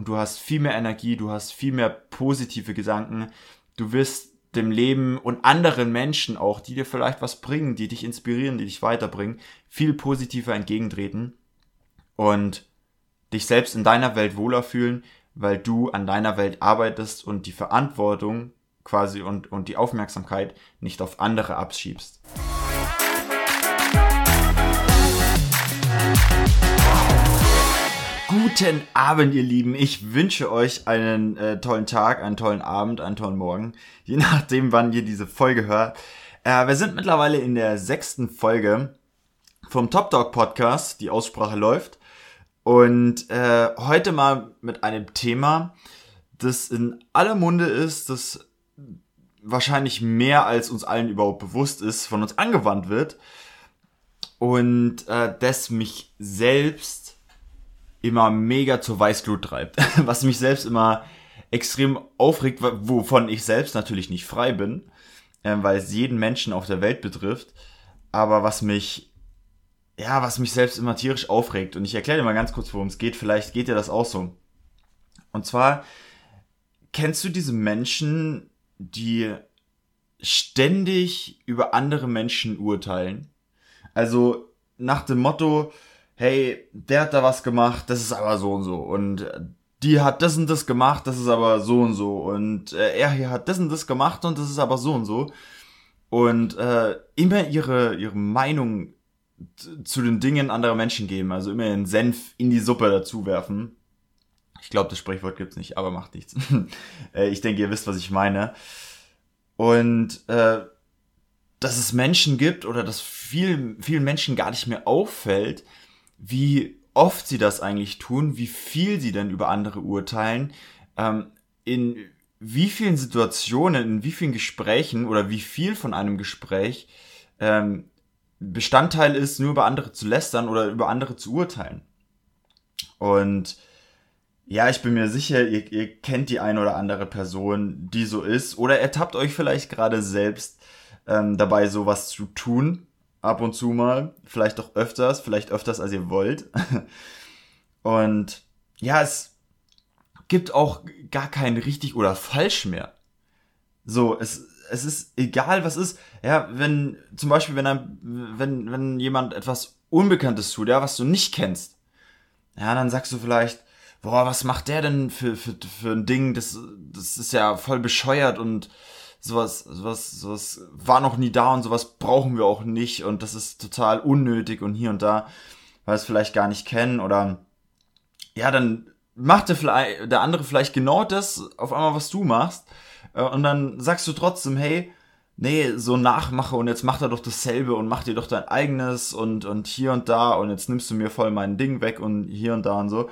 und du hast viel mehr Energie, du hast viel mehr positive Gedanken, du wirst dem Leben und anderen Menschen auch, die dir vielleicht was bringen, die dich inspirieren, die dich weiterbringen, viel positiver entgegentreten und dich selbst in deiner Welt wohler fühlen, weil du an deiner Welt arbeitest und die Verantwortung quasi und, und die Aufmerksamkeit nicht auf andere abschiebst. Guten Abend, ihr Lieben. Ich wünsche euch einen äh, tollen Tag, einen tollen Abend, einen tollen Morgen, je nachdem, wann ihr diese Folge hört. Äh, wir sind mittlerweile in der sechsten Folge vom Top Dog Podcast. Die Aussprache läuft. Und äh, heute mal mit einem Thema, das in aller Munde ist, das wahrscheinlich mehr als uns allen überhaupt bewusst ist, von uns angewandt wird. Und äh, das mich selbst immer mega zur Weißglut treibt. Was mich selbst immer extrem aufregt, wovon ich selbst natürlich nicht frei bin, äh, weil es jeden Menschen auf der Welt betrifft. Aber was mich, ja, was mich selbst immer tierisch aufregt. Und ich erkläre dir mal ganz kurz, worum es geht. Vielleicht geht dir das auch so. Und zwar, kennst du diese Menschen, die ständig über andere Menschen urteilen? Also nach dem Motto, hey, der hat da was gemacht, das ist aber so und so. Und die hat das und das gemacht, das ist aber so und so. Und äh, er hier hat das und das gemacht und das ist aber so und so. Und äh, immer ihre, ihre Meinung zu den Dingen anderer Menschen geben. Also immer den Senf in die Suppe dazu werfen. Ich glaube, das Sprichwort gibt's nicht, aber macht nichts. äh, ich denke, ihr wisst, was ich meine. Und äh, dass es Menschen gibt oder dass viel, vielen Menschen gar nicht mehr auffällt, wie oft sie das eigentlich tun, wie viel sie denn über andere urteilen, ähm, in wie vielen Situationen, in wie vielen Gesprächen oder wie viel von einem Gespräch ähm, Bestandteil ist, nur über andere zu lästern oder über andere zu urteilen. Und ja, ich bin mir sicher, ihr, ihr kennt die eine oder andere Person, die so ist, oder ertappt euch vielleicht gerade selbst ähm, dabei, sowas zu tun ab und zu mal, vielleicht auch öfters, vielleicht öfters als ihr wollt. Und ja, es gibt auch gar kein richtig oder falsch mehr. So, es, es ist egal, was ist. Ja, wenn, zum Beispiel, wenn, ein, wenn, wenn jemand etwas Unbekanntes tut, ja, was du nicht kennst, ja, dann sagst du vielleicht, boah, was macht der denn für, für, für ein Ding? Das, das ist ja voll bescheuert und sowas, sowas, sowas war noch nie da und sowas brauchen wir auch nicht und das ist total unnötig und hier und da, weil es vielleicht gar nicht kennen oder ja, dann macht der, vielleicht, der andere vielleicht genau das auf einmal, was du machst äh, und dann sagst du trotzdem, hey, nee, so Nachmache und jetzt macht er doch dasselbe und mach dir doch dein eigenes und, und hier und da und jetzt nimmst du mir voll mein Ding weg und hier und da und so.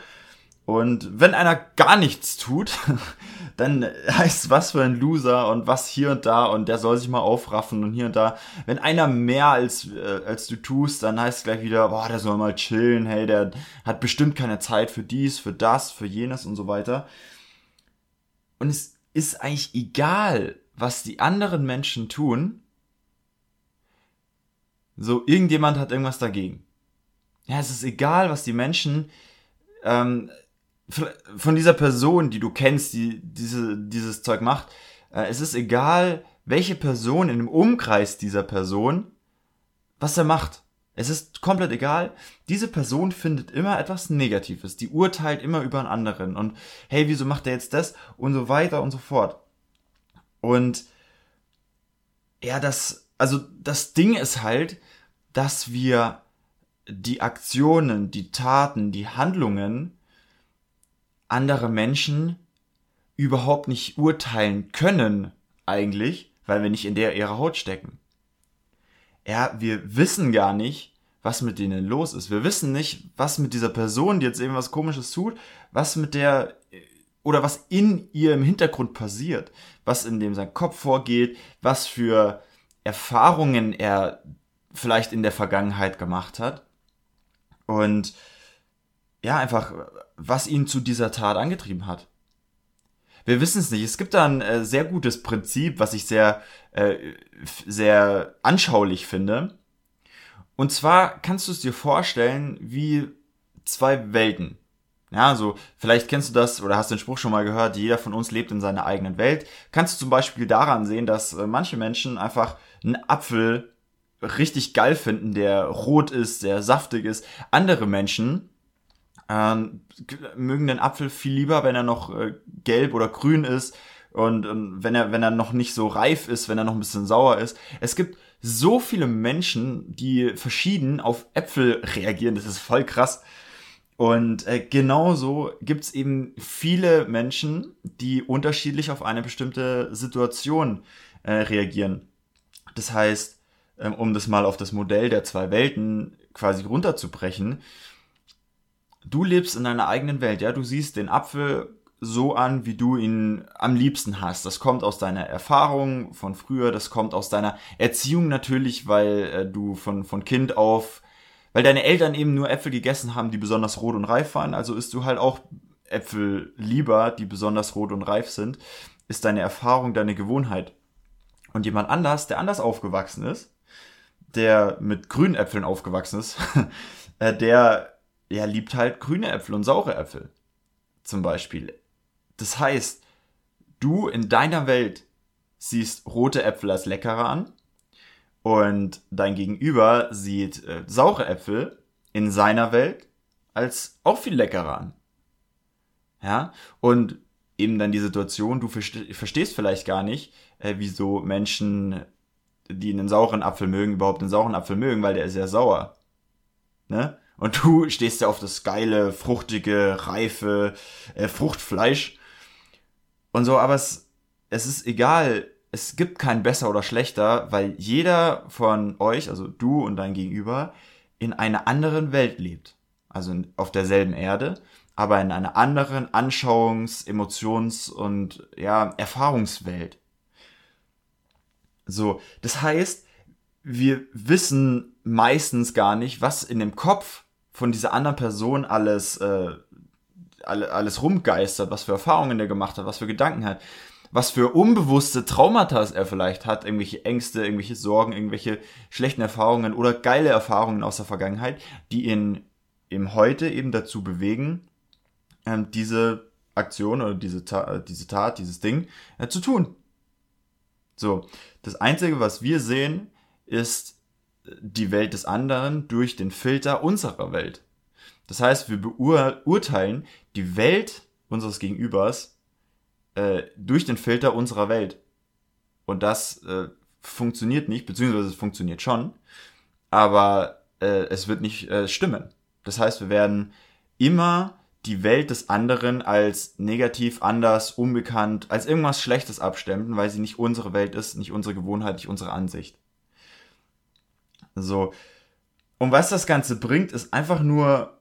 Und wenn einer gar nichts tut, dann heißt was für ein Loser und was hier und da und der soll sich mal aufraffen und hier und da. Wenn einer mehr als, äh, als du tust, dann heißt es gleich wieder, boah, der soll mal chillen, hey, der hat bestimmt keine Zeit für dies, für das, für jenes und so weiter. Und es ist eigentlich egal, was die anderen Menschen tun. So, irgendjemand hat irgendwas dagegen. Ja, es ist egal, was die Menschen ähm, von dieser Person, die du kennst, die diese, dieses Zeug macht, äh, es ist egal, welche Person in dem Umkreis dieser Person, was er macht. Es ist komplett egal. Diese Person findet immer etwas Negatives. Die urteilt immer über einen anderen. Und hey, wieso macht er jetzt das? Und so weiter und so fort. Und ja, das, also das Ding ist halt, dass wir die Aktionen, die Taten, die Handlungen andere Menschen überhaupt nicht urteilen können, eigentlich, weil wir nicht in der ihrer Haut stecken. Ja, wir wissen gar nicht, was mit denen los ist. Wir wissen nicht, was mit dieser Person, die jetzt irgendwas komisches tut, was mit der oder was in ihr im Hintergrund passiert, was in dem sein Kopf vorgeht, was für Erfahrungen er vielleicht in der Vergangenheit gemacht hat. Und ja, einfach was ihn zu dieser Tat angetrieben hat. Wir wissen es nicht. Es gibt da ein äh, sehr gutes Prinzip, was ich sehr, äh, sehr anschaulich finde. Und zwar kannst du es dir vorstellen wie zwei Welten. Ja, so, vielleicht kennst du das oder hast den Spruch schon mal gehört, jeder von uns lebt in seiner eigenen Welt. Kannst du zum Beispiel daran sehen, dass äh, manche Menschen einfach einen Apfel richtig geil finden, der rot ist, der saftig ist. Andere Menschen ähm, mögen den Apfel viel lieber, wenn er noch äh, gelb oder grün ist und, und wenn er wenn er noch nicht so reif ist, wenn er noch ein bisschen sauer ist. Es gibt so viele Menschen, die verschieden auf Äpfel reagieren. Das ist voll krass. Und äh, genauso gibt's eben viele Menschen, die unterschiedlich auf eine bestimmte Situation äh, reagieren. Das heißt, ähm, um das mal auf das Modell der zwei Welten quasi runterzubrechen, du lebst in deiner eigenen Welt, ja, du siehst den Apfel so an, wie du ihn am liebsten hast. Das kommt aus deiner Erfahrung von früher, das kommt aus deiner Erziehung natürlich, weil äh, du von, von Kind auf, weil deine Eltern eben nur Äpfel gegessen haben, die besonders rot und reif waren, also isst du halt auch Äpfel lieber, die besonders rot und reif sind, ist deine Erfahrung, deine Gewohnheit. Und jemand anders, der anders aufgewachsen ist, der mit grünen Äpfeln aufgewachsen ist, äh, der ja, liebt halt grüne Äpfel und saure Äpfel. Zum Beispiel. Das heißt, du in deiner Welt siehst rote Äpfel als leckerer an und dein Gegenüber sieht äh, saure Äpfel in seiner Welt als auch viel leckerer an. Ja, und eben dann die Situation, du verstehst vielleicht gar nicht, äh, wieso Menschen, die einen sauren Apfel mögen, überhaupt einen sauren Apfel mögen, weil der ist ja sauer. Ne? Und du stehst ja auf das geile, fruchtige, reife äh, Fruchtfleisch und so, aber es, es ist egal, es gibt kein besser oder schlechter, weil jeder von euch, also du und dein Gegenüber, in einer anderen Welt lebt. Also auf derselben Erde, aber in einer anderen Anschauungs-, Emotions- und ja, Erfahrungswelt. So, das heißt, wir wissen meistens gar nicht, was in dem Kopf von dieser anderen Person alles äh, alles rumgeistert, was für Erfahrungen er gemacht hat, was für Gedanken hat, was für unbewusste Traumata er vielleicht hat, irgendwelche Ängste, irgendwelche Sorgen, irgendwelche schlechten Erfahrungen oder geile Erfahrungen aus der Vergangenheit, die ihn im Heute eben dazu bewegen, ähm, diese Aktion oder diese, Ta äh, diese Tat, dieses Ding äh, zu tun. So, das Einzige, was wir sehen, ist die Welt des anderen durch den Filter unserer Welt. Das heißt, wir beurteilen die Welt unseres Gegenübers äh, durch den Filter unserer Welt. Und das äh, funktioniert nicht, beziehungsweise es funktioniert schon, aber äh, es wird nicht äh, stimmen. Das heißt, wir werden immer die Welt des anderen als negativ, anders, unbekannt, als irgendwas Schlechtes abstempeln, weil sie nicht unsere Welt ist, nicht unsere Gewohnheit, nicht unsere Ansicht. So. Und was das Ganze bringt, ist einfach nur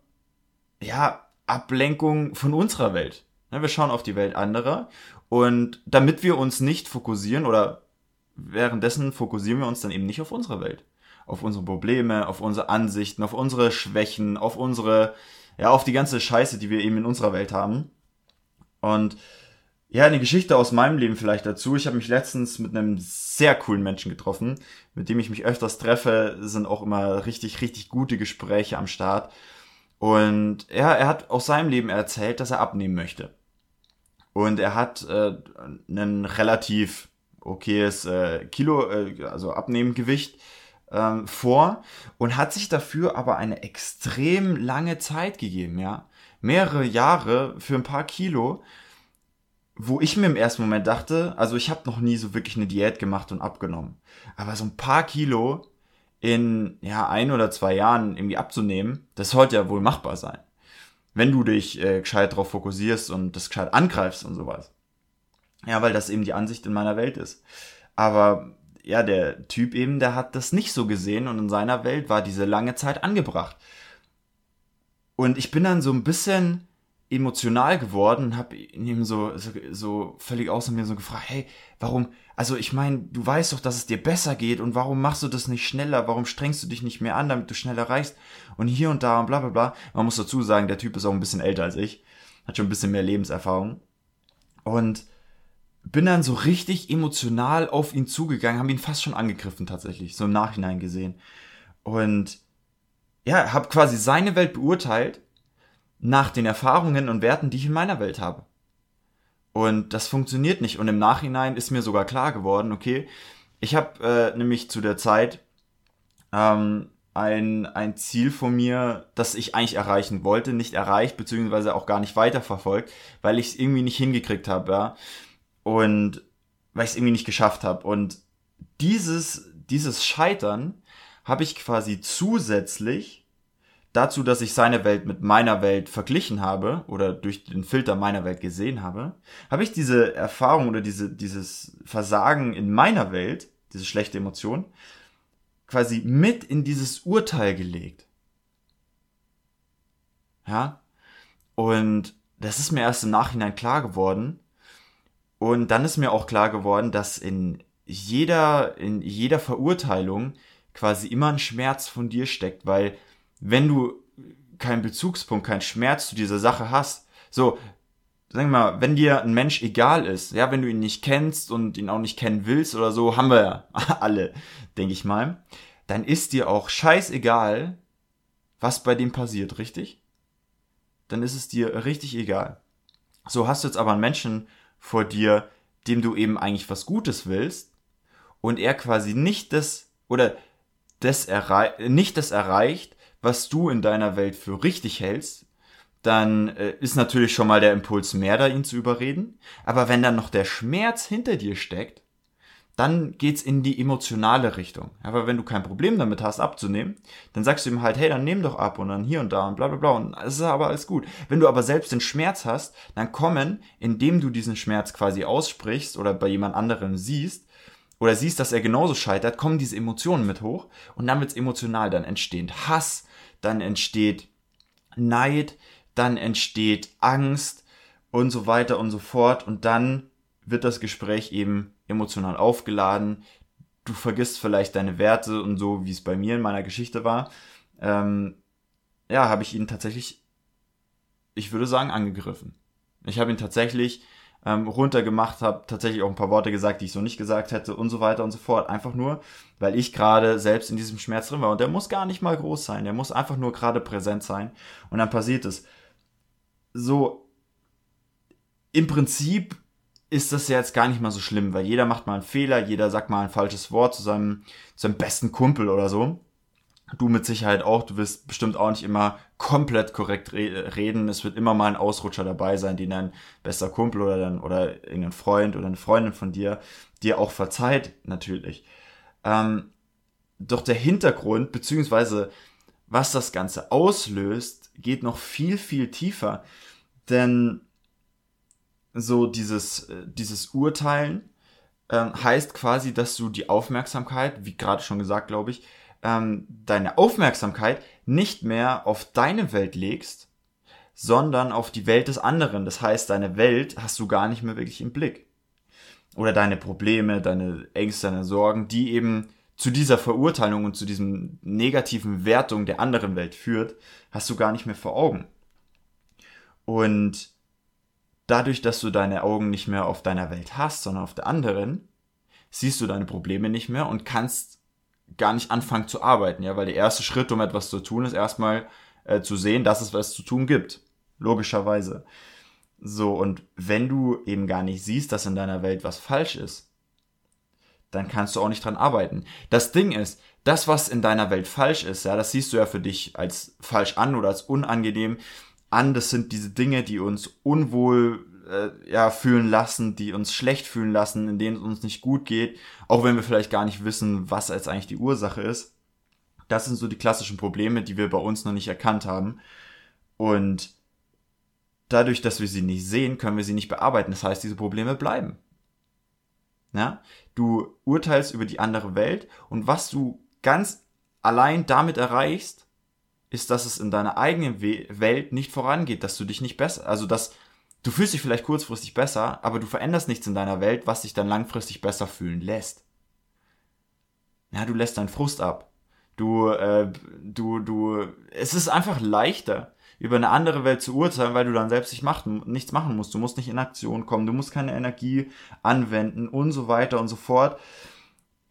ja, Ablenkung von unserer Welt. Wir schauen auf die Welt anderer und damit wir uns nicht fokussieren oder währenddessen fokussieren wir uns dann eben nicht auf unsere Welt, auf unsere Probleme, auf unsere Ansichten, auf unsere Schwächen, auf unsere, ja, auf die ganze Scheiße, die wir eben in unserer Welt haben. Und ja, eine Geschichte aus meinem Leben vielleicht dazu. Ich habe mich letztens mit einem sehr coolen Menschen getroffen, mit dem ich mich öfters treffe, sind auch immer richtig, richtig gute Gespräche am Start. Und ja, er hat aus seinem Leben erzählt, dass er abnehmen möchte. Und er hat äh, ein relativ okayes äh, Kilo, äh, also Abnehmgewicht ähm, vor und hat sich dafür aber eine extrem lange Zeit gegeben, ja. Mehrere Jahre für ein paar Kilo, wo ich mir im ersten Moment dachte, also ich habe noch nie so wirklich eine Diät gemacht und abgenommen. Aber so ein paar Kilo in ja ein oder zwei Jahren irgendwie abzunehmen, das sollte ja wohl machbar sein. Wenn du dich äh, gescheit darauf fokussierst und das gescheit angreifst und sowas. Ja, weil das eben die Ansicht in meiner Welt ist. Aber ja, der Typ eben, der hat das nicht so gesehen und in seiner Welt war diese lange Zeit angebracht. Und ich bin dann so ein bisschen emotional geworden habe ihn so, so, so völlig außer mir so gefragt, hey, warum, also ich meine, du weißt doch, dass es dir besser geht und warum machst du das nicht schneller? Warum strengst du dich nicht mehr an, damit du schneller reichst? Und hier und da und bla bla bla. Man muss dazu sagen, der Typ ist auch ein bisschen älter als ich, hat schon ein bisschen mehr Lebenserfahrung. Und bin dann so richtig emotional auf ihn zugegangen, haben ihn fast schon angegriffen tatsächlich, so im Nachhinein gesehen. Und ja, habe quasi seine Welt beurteilt nach den Erfahrungen und Werten, die ich in meiner Welt habe. Und das funktioniert nicht. Und im Nachhinein ist mir sogar klar geworden, okay, ich habe äh, nämlich zu der Zeit ähm, ein, ein Ziel von mir, das ich eigentlich erreichen wollte, nicht erreicht, beziehungsweise auch gar nicht weiterverfolgt, weil ich es irgendwie nicht hingekriegt habe, ja. Und weil ich es irgendwie nicht geschafft habe. Und dieses, dieses Scheitern habe ich quasi zusätzlich dazu, dass ich seine Welt mit meiner Welt verglichen habe oder durch den Filter meiner Welt gesehen habe, habe ich diese Erfahrung oder diese, dieses Versagen in meiner Welt, diese schlechte Emotion, quasi mit in dieses Urteil gelegt. Ja? Und das ist mir erst im Nachhinein klar geworden. Und dann ist mir auch klar geworden, dass in jeder, in jeder Verurteilung quasi immer ein Schmerz von dir steckt, weil wenn du keinen Bezugspunkt, keinen Schmerz zu dieser Sache hast, so, sagen wir mal, wenn dir ein Mensch egal ist, ja, wenn du ihn nicht kennst und ihn auch nicht kennen willst oder so, haben wir ja alle, denke ich mal, dann ist dir auch scheißegal, was bei dem passiert, richtig? Dann ist es dir richtig egal. So hast du jetzt aber einen Menschen vor dir, dem du eben eigentlich was Gutes willst und er quasi nicht das oder das errei nicht das erreicht, was du in deiner Welt für richtig hältst, dann äh, ist natürlich schon mal der Impuls mehr da, ihn zu überreden. Aber wenn dann noch der Schmerz hinter dir steckt, dann geht's in die emotionale Richtung. Aber wenn du kein Problem damit hast, abzunehmen, dann sagst du ihm halt, hey, dann nimm doch ab und dann hier und da und bla bla bla und es ist aber alles gut. Wenn du aber selbst den Schmerz hast, dann kommen, indem du diesen Schmerz quasi aussprichst oder bei jemand anderem siehst, oder siehst, dass er genauso scheitert, kommen diese Emotionen mit hoch und dann wird's emotional, dann entsteht Hass, dann entsteht Neid, dann entsteht Angst und so weiter und so fort und dann wird das Gespräch eben emotional aufgeladen. Du vergisst vielleicht deine Werte und so, wie es bei mir in meiner Geschichte war. Ähm, ja, habe ich ihn tatsächlich, ich würde sagen, angegriffen. Ich habe ihn tatsächlich ähm, runtergemacht, habe tatsächlich auch ein paar Worte gesagt, die ich so nicht gesagt hätte und so weiter und so fort. Einfach nur, weil ich gerade selbst in diesem Schmerz drin war. Und der muss gar nicht mal groß sein, der muss einfach nur gerade präsent sein. Und dann passiert es. So, im Prinzip ist das ja jetzt gar nicht mal so schlimm, weil jeder macht mal einen Fehler, jeder sagt mal ein falsches Wort zu seinem, zu seinem besten Kumpel oder so. Du mit Sicherheit auch, du wirst bestimmt auch nicht immer komplett korrekt re reden. Es wird immer mal ein Ausrutscher dabei sein, den dein bester Kumpel oder dann, oder irgendein Freund oder eine Freundin von dir dir auch verzeiht, natürlich. Ähm, doch der Hintergrund, beziehungsweise was das Ganze auslöst, geht noch viel, viel tiefer. Denn so dieses, äh, dieses Urteilen ähm, heißt quasi, dass du die Aufmerksamkeit, wie gerade schon gesagt, glaube ich, ähm, deine Aufmerksamkeit nicht mehr auf deine Welt legst, sondern auf die Welt des anderen. Das heißt, deine Welt hast du gar nicht mehr wirklich im Blick. Oder deine Probleme, deine Ängste, deine Sorgen, die eben zu dieser Verurteilung und zu diesem negativen Wertung der anderen Welt führt, hast du gar nicht mehr vor Augen. Und dadurch, dass du deine Augen nicht mehr auf deiner Welt hast, sondern auf der anderen, siehst du deine Probleme nicht mehr und kannst gar nicht anfangen zu arbeiten, ja, weil der erste Schritt, um etwas zu tun, ist erstmal äh, zu sehen, dass es was zu tun gibt. Logischerweise. So, und wenn du eben gar nicht siehst, dass in deiner Welt was falsch ist, dann kannst du auch nicht dran arbeiten. Das Ding ist, das, was in deiner Welt falsch ist, ja, das siehst du ja für dich als falsch an oder als unangenehm an. Das sind diese Dinge, die uns unwohl äh, ja, fühlen lassen, die uns schlecht fühlen lassen, in denen es uns nicht gut geht, auch wenn wir vielleicht gar nicht wissen, was jetzt eigentlich die Ursache ist. Das sind so die klassischen Probleme, die wir bei uns noch nicht erkannt haben. Und dadurch, dass wir sie nicht sehen, können wir sie nicht bearbeiten. Das heißt, diese Probleme bleiben. Ja? Du urteilst über die andere Welt und was du ganz allein damit erreichst, ist, dass es in deiner eigenen Welt nicht vorangeht, dass du dich nicht besser, also dass Du fühlst dich vielleicht kurzfristig besser, aber du veränderst nichts in deiner Welt, was dich dann langfristig besser fühlen lässt. Ja, du lässt deinen Frust ab. Du, äh, du, du, es ist einfach leichter, über eine andere Welt zu urteilen, weil du dann selbst nicht machen, nichts machen musst. Du musst nicht in Aktion kommen, du musst keine Energie anwenden und so weiter und so fort.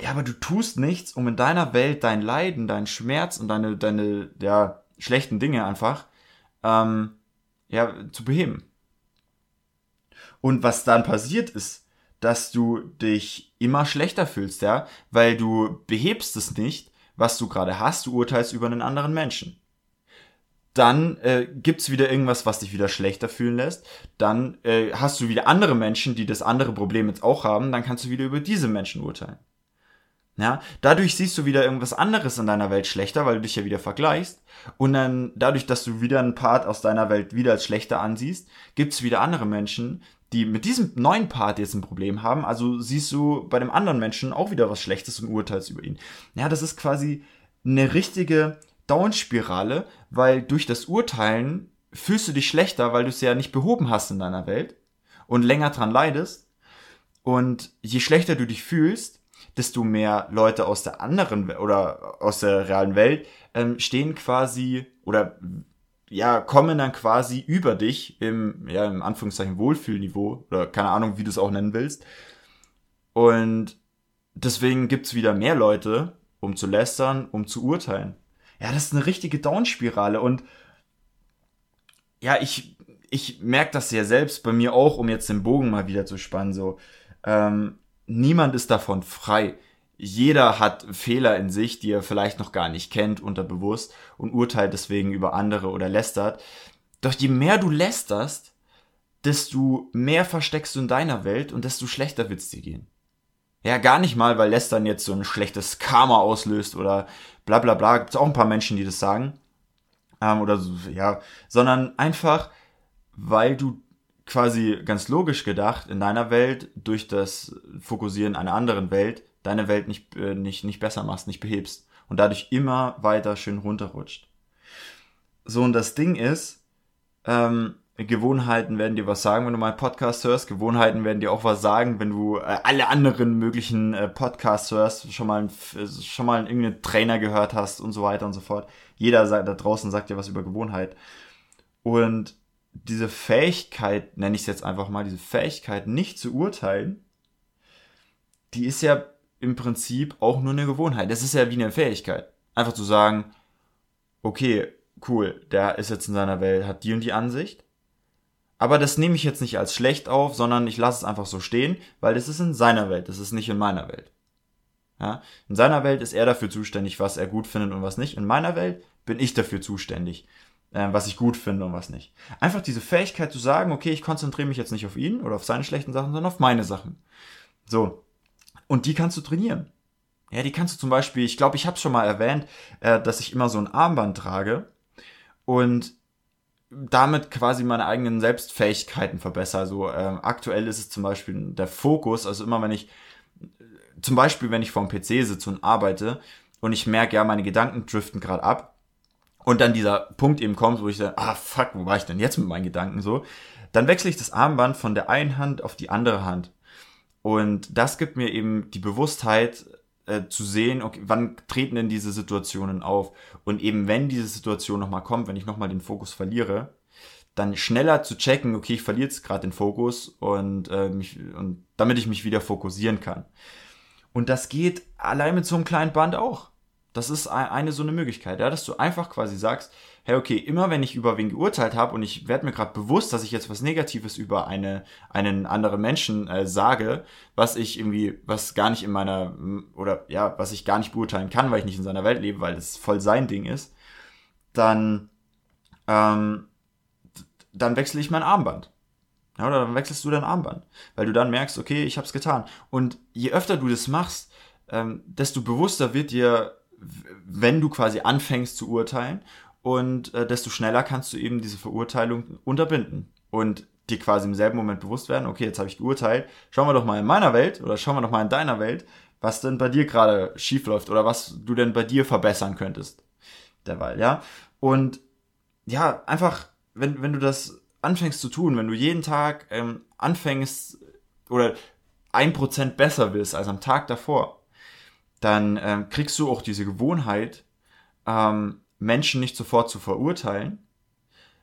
Ja, aber du tust nichts, um in deiner Welt dein Leiden, deinen Schmerz und deine, deine, ja, schlechten Dinge einfach, ähm, ja, zu beheben. Und was dann passiert ist, dass du dich immer schlechter fühlst, ja, weil du behebst es nicht, was du gerade hast, du urteilst über einen anderen Menschen. Dann äh, gibt's wieder irgendwas, was dich wieder schlechter fühlen lässt. Dann äh, hast du wieder andere Menschen, die das andere Problem jetzt auch haben. Dann kannst du wieder über diese Menschen urteilen. Ja, dadurch siehst du wieder irgendwas anderes in deiner Welt schlechter, weil du dich ja wieder vergleichst. Und dann, dadurch, dass du wieder einen Part aus deiner Welt wieder als schlechter ansiehst, gibt's wieder andere Menschen, die mit diesem neuen Part jetzt ein Problem haben. Also siehst du bei dem anderen Menschen auch wieder was Schlechtes und urteilst über ihn. Ja, das ist quasi eine richtige Downspirale, weil durch das Urteilen fühlst du dich schlechter, weil du es ja nicht behoben hast in deiner Welt und länger dran leidest. Und je schlechter du dich fühlst, desto mehr Leute aus der anderen oder aus der realen Welt ähm, stehen quasi oder ja, kommen dann quasi über dich im, ja, im Anführungszeichen Wohlfühlniveau oder keine Ahnung, wie du es auch nennen willst. Und deswegen gibt's wieder mehr Leute, um zu lästern, um zu urteilen. Ja, das ist eine richtige Downspirale und ja, ich, ich merke das ja selbst bei mir auch, um jetzt den Bogen mal wieder zu spannen, so. Ähm, niemand ist davon frei. Jeder hat Fehler in sich, die er vielleicht noch gar nicht kennt, unterbewusst und urteilt deswegen über andere oder lästert. Doch je mehr du lästerst, desto mehr versteckst du in deiner Welt und desto schlechter wird's dir gehen. Ja, gar nicht mal, weil Lästern jetzt so ein schlechtes Karma auslöst oder bla bla bla. Gibt's auch ein paar Menschen, die das sagen. Ähm, oder so, ja, sondern einfach, weil du quasi ganz logisch gedacht in deiner Welt durch das Fokussieren einer anderen Welt deine Welt nicht, äh, nicht, nicht besser machst, nicht behebst und dadurch immer weiter schön runterrutscht. So, und das Ding ist, ähm, Gewohnheiten werden dir was sagen, wenn du meinen Podcast hörst. Gewohnheiten werden dir auch was sagen, wenn du äh, alle anderen möglichen äh, Podcasts hörst, schon mal, äh, schon mal irgendeinen Trainer gehört hast und so weiter und so fort. Jeder da draußen sagt dir was über Gewohnheit. Und diese Fähigkeit, nenne ich es jetzt einfach mal, diese Fähigkeit nicht zu urteilen, die ist ja im Prinzip auch nur eine Gewohnheit. Das ist ja wie eine Fähigkeit. Einfach zu sagen, okay, cool, der ist jetzt in seiner Welt, hat die und die Ansicht. Aber das nehme ich jetzt nicht als schlecht auf, sondern ich lasse es einfach so stehen, weil das ist in seiner Welt, das ist nicht in meiner Welt. Ja? In seiner Welt ist er dafür zuständig, was er gut findet und was nicht. In meiner Welt bin ich dafür zuständig, äh, was ich gut finde und was nicht. Einfach diese Fähigkeit zu sagen, okay, ich konzentriere mich jetzt nicht auf ihn oder auf seine schlechten Sachen, sondern auf meine Sachen. So. Und die kannst du trainieren. Ja, die kannst du zum Beispiel, ich glaube, ich habe schon mal erwähnt, äh, dass ich immer so ein Armband trage und damit quasi meine eigenen Selbstfähigkeiten verbessere. Also äh, aktuell ist es zum Beispiel der Fokus, also immer wenn ich, zum Beispiel wenn ich vorm PC sitze und arbeite und ich merke, ja, meine Gedanken driften gerade ab und dann dieser Punkt eben kommt, wo ich sage, ah fuck, wo war ich denn jetzt mit meinen Gedanken so, dann wechsle ich das Armband von der einen Hand auf die andere Hand und das gibt mir eben die Bewusstheit äh, zu sehen, okay, wann treten denn diese Situationen auf? Und eben wenn diese Situation nochmal kommt, wenn ich nochmal den Fokus verliere, dann schneller zu checken, okay, ich verliere jetzt gerade den Fokus und, äh, mich, und damit ich mich wieder fokussieren kann. Und das geht allein mit so einem kleinen Band auch. Das ist eine so eine Möglichkeit, ja, dass du einfach quasi sagst, hey, okay, immer wenn ich über wen geurteilt habe und ich werde mir gerade bewusst, dass ich jetzt was Negatives über eine, einen anderen Menschen äh, sage, was ich irgendwie, was gar nicht in meiner, oder ja, was ich gar nicht beurteilen kann, weil ich nicht in seiner Welt lebe, weil das voll sein Ding ist, dann, ähm, dann wechsle ich mein Armband. Ja, oder dann wechselst du dein Armband, weil du dann merkst, okay, ich habe es getan. Und je öfter du das machst, ähm, desto bewusster wird dir wenn du quasi anfängst zu urteilen und äh, desto schneller kannst du eben diese Verurteilung unterbinden und dir quasi im selben Moment bewusst werden, okay, jetzt habe ich geurteilt, schauen wir doch mal in meiner Welt oder schauen wir doch mal in deiner Welt, was denn bei dir gerade schief läuft oder was du denn bei dir verbessern könntest. Derweil, ja. Und ja, einfach, wenn, wenn du das anfängst zu tun, wenn du jeden Tag ähm, anfängst oder ein Prozent besser bist als am Tag davor, dann ähm, kriegst du auch diese Gewohnheit, ähm, Menschen nicht sofort zu verurteilen,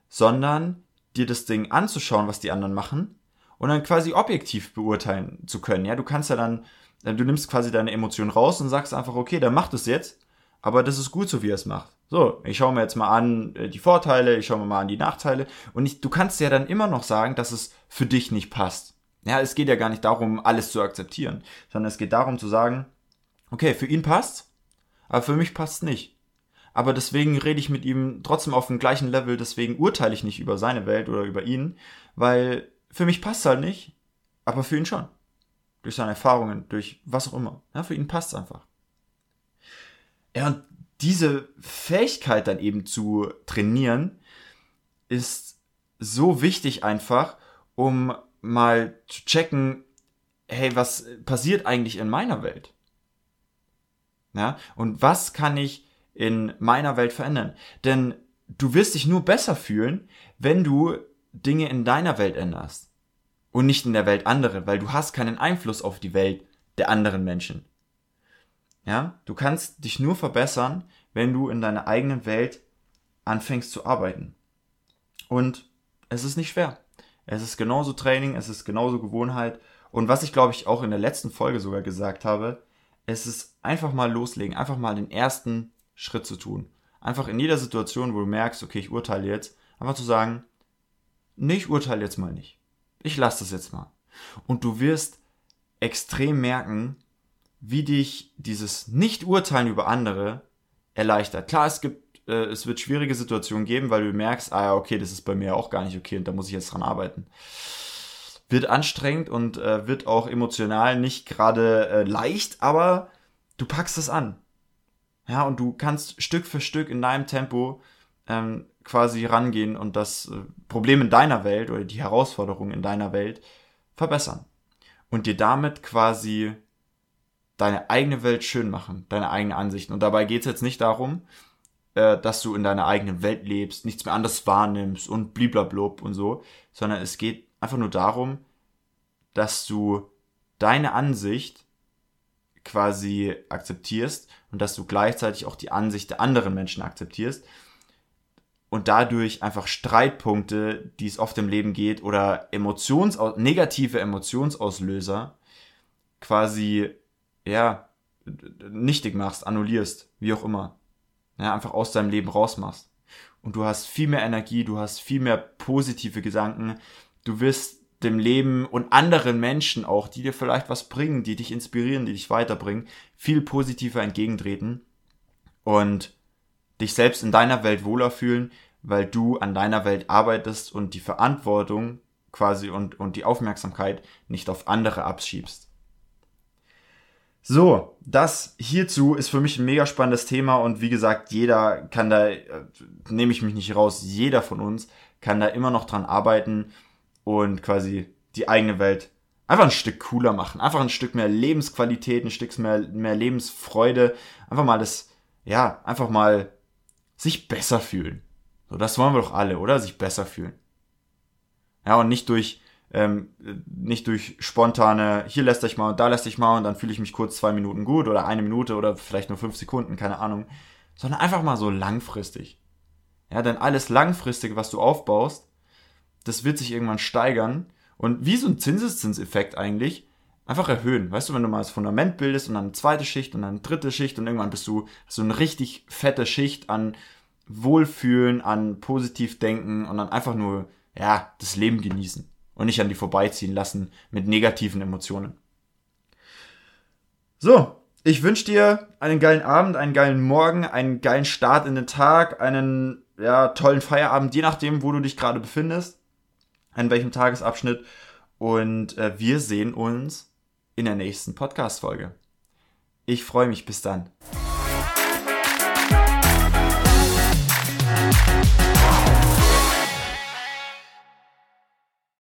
sondern dir das Ding anzuschauen, was die anderen machen und dann quasi objektiv beurteilen zu können. Ja, du kannst ja dann, äh, du nimmst quasi deine Emotionen raus und sagst einfach, okay, der macht es jetzt, aber das ist gut so, wie er es macht. So, ich schaue mir jetzt mal an äh, die Vorteile, ich schaue mir mal an die Nachteile und ich, du kannst ja dann immer noch sagen, dass es für dich nicht passt. Ja, es geht ja gar nicht darum, alles zu akzeptieren, sondern es geht darum zu sagen, okay, für ihn passt, aber für mich passt nicht. Aber deswegen rede ich mit ihm trotzdem auf dem gleichen Level, deswegen urteile ich nicht über seine Welt oder über ihn, weil für mich passt halt nicht, aber für ihn schon. Durch seine Erfahrungen, durch was auch immer. Ja, für ihn passt es einfach. Ja, und diese Fähigkeit dann eben zu trainieren, ist so wichtig einfach, um mal zu checken, hey, was passiert eigentlich in meiner Welt? Ja, und was kann ich in meiner Welt verändern? Denn du wirst dich nur besser fühlen, wenn du Dinge in deiner Welt änderst und nicht in der Welt anderer, weil du hast keinen Einfluss auf die Welt der anderen Menschen. Ja, du kannst dich nur verbessern, wenn du in deiner eigenen Welt anfängst zu arbeiten. Und es ist nicht schwer. Es ist genauso Training, es ist genauso Gewohnheit. Und was ich glaube ich auch in der letzten Folge sogar gesagt habe, es ist einfach mal loslegen, einfach mal den ersten Schritt zu tun. Einfach in jeder Situation, wo du merkst, okay, ich urteile jetzt, einfach zu sagen, nee, ich urteile jetzt mal nicht. Ich lasse das jetzt mal. Und du wirst extrem merken, wie dich dieses Nicht-Urteilen über andere erleichtert. Klar, es gibt, äh, es wird schwierige Situationen geben, weil du merkst, ah ja, okay, das ist bei mir auch gar nicht okay und da muss ich jetzt dran arbeiten. Wird anstrengend und äh, wird auch emotional nicht gerade äh, leicht, aber du packst es an. Ja, und du kannst Stück für Stück in deinem Tempo ähm, quasi rangehen und das äh, Problem in deiner Welt oder die Herausforderung in deiner Welt verbessern. Und dir damit quasi deine eigene Welt schön machen, deine eigene Ansichten. Und dabei geht es jetzt nicht darum, äh, dass du in deiner eigenen Welt lebst, nichts mehr anders wahrnimmst und bliblablub und so, sondern es geht einfach nur darum, dass du deine Ansicht quasi akzeptierst und dass du gleichzeitig auch die Ansicht der anderen Menschen akzeptierst und dadurch einfach Streitpunkte, die es oft im Leben geht, oder Emotions negative Emotionsauslöser quasi, ja, nichtig machst, annullierst, wie auch immer. Ja, einfach aus deinem Leben rausmachst. Und du hast viel mehr Energie, du hast viel mehr positive Gedanken, du wirst dem Leben und anderen Menschen auch, die dir vielleicht was bringen, die dich inspirieren, die dich weiterbringen, viel positiver entgegentreten. Und dich selbst in deiner Welt wohler fühlen, weil du an deiner Welt arbeitest und die Verantwortung quasi und, und die Aufmerksamkeit nicht auf andere abschiebst. So, das hierzu ist für mich ein mega spannendes Thema und wie gesagt, jeder kann da, äh, nehme ich mich nicht raus, jeder von uns kann da immer noch dran arbeiten und quasi die eigene Welt einfach ein Stück cooler machen, einfach ein Stück mehr Lebensqualität, ein Stück mehr, mehr Lebensfreude, einfach mal das, ja, einfach mal sich besser fühlen. So, das wollen wir doch alle, oder? Sich besser fühlen. Ja, und nicht durch, ähm, nicht durch spontane, hier lässt ich mal und da lässt ich mal und dann fühle ich mich kurz zwei Minuten gut oder eine Minute oder vielleicht nur fünf Sekunden, keine Ahnung. Sondern einfach mal so langfristig. Ja, denn alles Langfristige, was du aufbaust, das wird sich irgendwann steigern und wie so ein Zinseszinseffekt eigentlich, einfach erhöhen. Weißt du, wenn du mal das Fundament bildest und dann eine zweite Schicht und dann eine dritte Schicht und irgendwann bist du so eine richtig fette Schicht an Wohlfühlen, an positiv denken und dann einfach nur, ja, das Leben genießen und nicht an die vorbeiziehen lassen mit negativen Emotionen. So, ich wünsche dir einen geilen Abend, einen geilen Morgen, einen geilen Start in den Tag, einen ja, tollen Feierabend, je nachdem, wo du dich gerade befindest, an welchem Tagesabschnitt. Und äh, wir sehen uns in der nächsten Podcast-Folge. Ich freue mich. Bis dann.